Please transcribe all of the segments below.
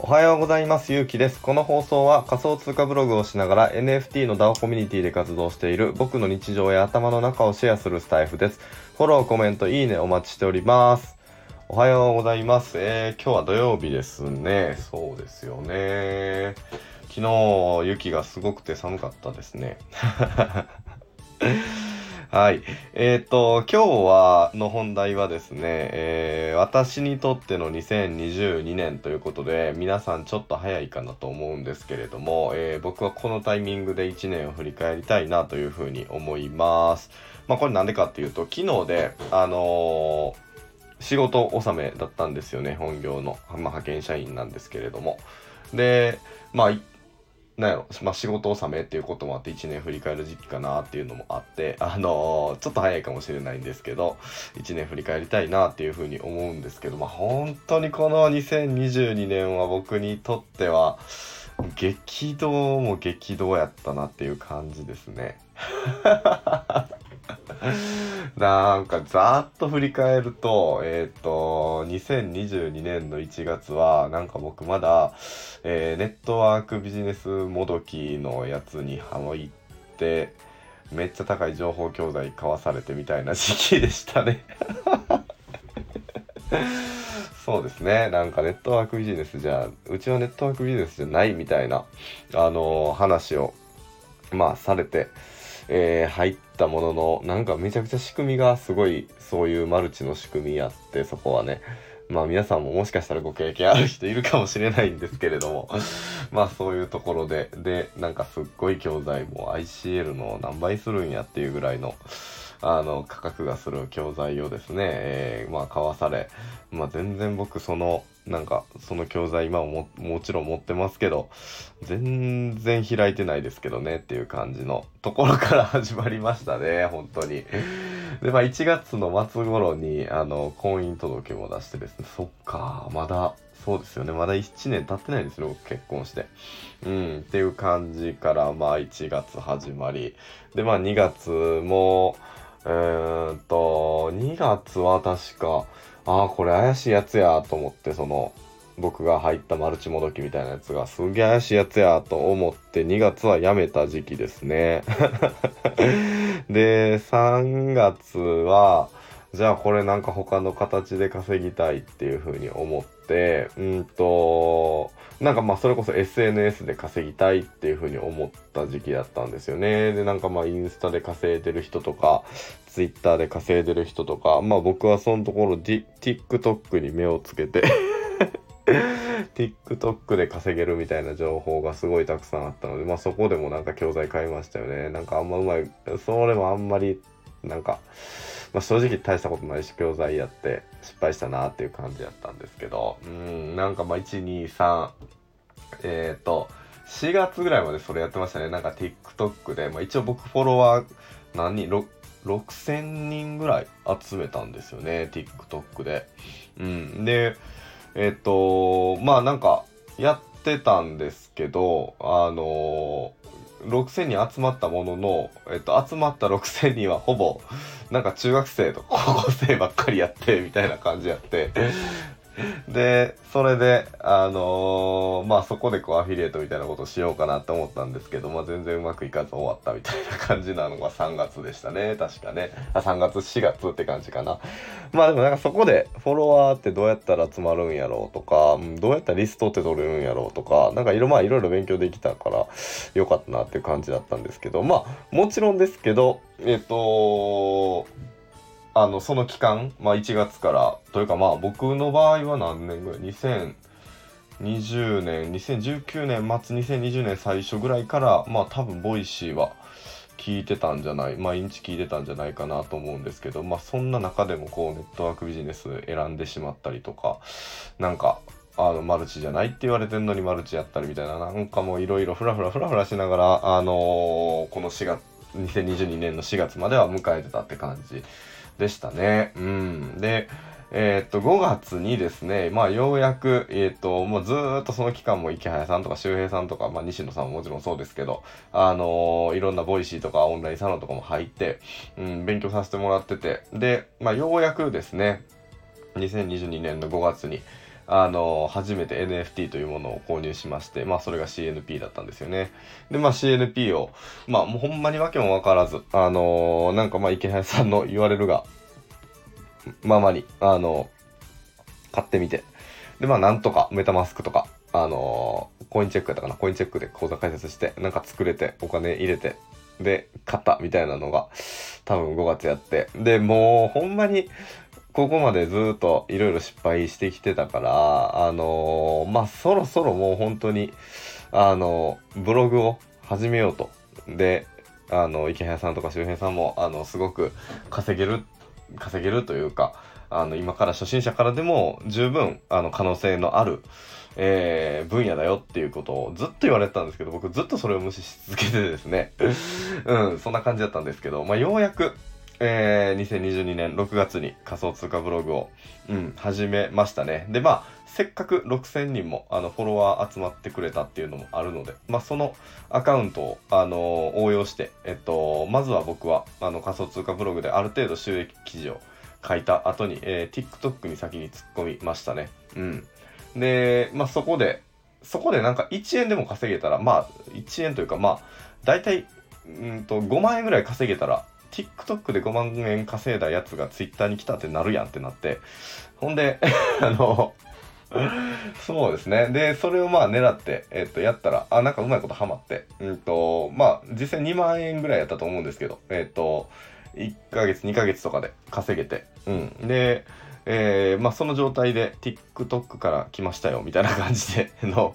おはようございますゆうきですこの放送は仮想通貨ブログをしながら NFT の DAO コミュニティで活動している僕の日常や頭の中をシェアするスタイフですフォローコメントいいねお待ちしておりますおはようございます。えー、今日は土曜日ですね。そうですよね。昨日雪がすごくて寒かったですね。はい。えっ、ー、と、今日は、の本題はですね、えー、私にとっての2022年ということで、皆さんちょっと早いかなと思うんですけれども、えー、僕はこのタイミングで1年を振り返りたいなというふうに思います。まあ、これなんでかっていうと、昨日で、あの仕事納めだったんですよね、本業の。まあ、派遣社員なんですけれども。で、まあ、なんやろ、まあ、仕事納めっていうこともあって1年振り返る時期かなっていうのもあって、あのー、ちょっと早いかもしれないんですけど、1年振り返りたいなっていうふうに思うんですけど、まあ、本当にこの2022年は僕にとっては、激動も激動やったなっていう感じですね。なんかざっと振り返ると、えっ、ー、と、2022年の1月は、なんか僕まだ、えー、ネットワークビジネスもどきのやつにハモいって、めっちゃ高い情報教材買わされてみたいな時期でしたね そうですね。なんかネットワークビジネスじゃ、うちはネットワークビジネスじゃないみたいな、あのー、話を、まあ、されて、えー、入ったものの、なんかめちゃくちゃ仕組みがすごい、そういうマルチの仕組みやって、そこはね。まあ皆さんももしかしたらご経験ある人いるかもしれないんですけれども、まあそういうところで、で、なんかすっごい教材も ICL の何倍するんやっていうぐらいの、あの、価格がする教材をですね、えー、まあ買わされ、まあ全然僕その、なんかその教材今ももちろん持ってますけど全然開いてないですけどねっていう感じのところから始まりましたね 本当に。でまあ1月の末頃にあの婚姻届も出してですねそっかまだそうですよねまだ1年経ってないですよ結婚して。うんっていう感じからまあ1月始まり。でまあ2月もえー、っと2月は確かああ、これ怪しいやつやと思って、その、僕が入ったマルチもどきみたいなやつがすげえ怪しいやつやと思って2月はやめた時期ですね。で、3月は、じゃあこれなんか他の形で稼ぎたいっていうふうに思って、うんと、なんかまあそれこそ SNS で稼ぎたいっていうふうに思った時期だったんですよね。で、なんかまあインスタで稼いでる人とか、ツイッターで稼いでる人とか、まあ僕はそのところ、D、TikTok に目をつけて TikTok で稼げるみたいな情報がすごいたくさんあったので、まあそこでもなんか教材買いましたよね。なんかあんまうまい、それもあんまり、なんか、まあ、正直大したことないし教材やって失敗したなっていう感じやったんですけどうんなんかまあ123えっ、ー、と4月ぐらいまでそれやってましたね。なんか TikTok で、まあ、一応僕フォロワー何人6000人ぐらい集めたんですよね TikTok で。うんでえっ、ー、とまあなんかやってたんですけどあの6000人集まったものの、えっと、集まった6000人はほぼ、なんか中学生と高校生ばっかりやって、みたいな感じやって、で、それで、あのー、まあそこでこうアフィリエイトみたいなことしようかなって思ったんですけど、まあ全然うまくいかず終わったみたいな感じなのが 3月でしたね。確かね。あ、3月、4月って感じかな。まあでもなんかそこでフォロワーってどうやったら集まるんやろうとか、どうやったらリストって取れるんやろうとか、なんかいろ、まあいろいろ勉強できたからよかったなっていう感じだったんですけど、まあもちろんですけど、えっと、あの、その期間、まあ1月から、というかまあ僕の場合は何年ぐらい ?2020 年、2019年末、2020年最初ぐらいから、まあ多分 Voicy は聞いてたんじゃない、毎日聞いてたんじゃないかなと思うんですけど、まあそんな中でもこうネットワークビジネス選んでしまったりとか、なんか、あの、マルチじゃないって言われてんのにマルチやったりみたいな、なんかもういろいろふらふらふらふらしながら、あのー、この4月、2022年の4月までは迎えてたって感じでしたね。うん。で、えー、っと、5月にですね、まあ、ようやく、えー、っと、もうずーっとその期間も池早さんとか周平さんとか、まあ、西野さんももちろんそうですけど、あのー、いろんな Voicy とかオンラインサロンとかも入って、うん、勉強させてもらってて、で、まあ、ようやくですね、2022年の5月に、あの、初めて NFT というものを購入しまして、まあそれが CNP だったんですよね。で、まあ CNP を、まあもうほんまにわけもわからず、あのー、なんかまあイケハヤさんの言われるが、ままに、あの、買ってみて。で、まあ、なんとか、メタマスクとか、あのコインチェックやったかな、コインチェックで口座開設して、なんか作れて、お金入れて、で、買ったみたいなのが、多分5月やって。で、もう、ほんまに、ここまでずっといろいろ失敗してきてたから、あのー、まあ、そろそろもう本当に、あのー、ブログを始めようと。で、あの、池原さんとか周平さんも、あの、すごく稼げる稼げるというか、あの、今から初心者からでも十分、あの、可能性のある、えー、分野だよっていうことをずっと言われてたんですけど、僕ずっとそれを無視し続けてですね、うん、そんな感じだったんですけど、まあ、ようやく、えー、2022年6月に仮想通貨ブログを、うん、始めましたね。で、まあ、せっかく6000人も、あの、フォロワー集まってくれたっていうのもあるので、まあ、そのアカウントを、あのー、応用して、えっと、まずは僕は、あの、仮想通貨ブログである程度収益記事を書いた後に、えー、TikTok に先に突っ込みましたね。うん。で、まあ、そこで、そこでなんか1円でも稼げたら、まあ、1円というか、まあ、大体、うんと、5万円ぐらい稼げたら、TikTok で5万円稼いだやつが Twitter に来たってなるやんってなって、ほんで、あの、そうですね。で、それをまあ狙って、えっと、やったら、あ、なんかうまいことハマって、うんと、まあ、実際2万円ぐらいやったと思うんですけど、えっと、1ヶ月、2ヶ月とかで稼げて、うん。で、えー、まあ、その状態で TikTok から来ましたよ、みたいな感じで の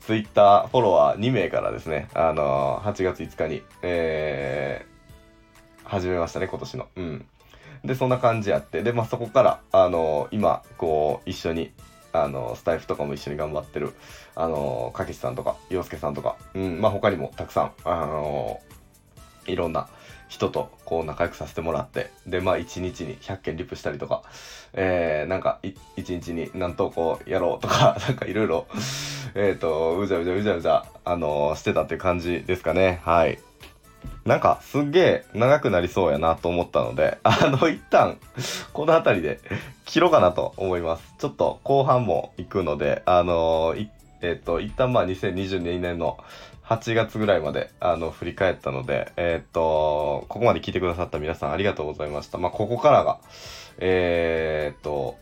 Twitter フォロワー2名からですね、あのー、8月5日に、えー、始めましたね、今年の。うん。で、そんな感じやって、で、まあ、そこから、あのー、今、こう、一緒に、あの、スタイフとかも一緒に頑張ってる、あの、かけしさんとか、洋介さんとか、うん、まあ、他にもたくさん、あの、いろんな人とこう仲良くさせてもらって、で、まあ、1日に100件リプしたりとか、えー、なんか、1日に何投稿やろうとか、なんかいろいろ、えっ、と、うじゃうじゃうじゃうじゃ、あのしてたっていう感じですかね。はい。なんかすっげえ長くなりそうやなと思ったので、あの一旦この辺りで切ろうかなと思います。ちょっと後半も行くので、あの、えっ、と、一旦まあ2022年の8月ぐらいまであの振り返ったので、えっ、と、ここまで聞いてくださった皆さんありがとうございました。まあここからが、えっと、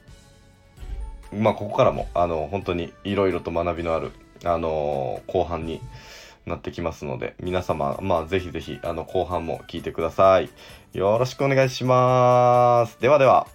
まあここからもあの本当にいろいろと学びのあるあの後半になってきますので、皆様、まあ、ぜひぜひ、あの、後半も聞いてください。よろしくお願いします。ではでは。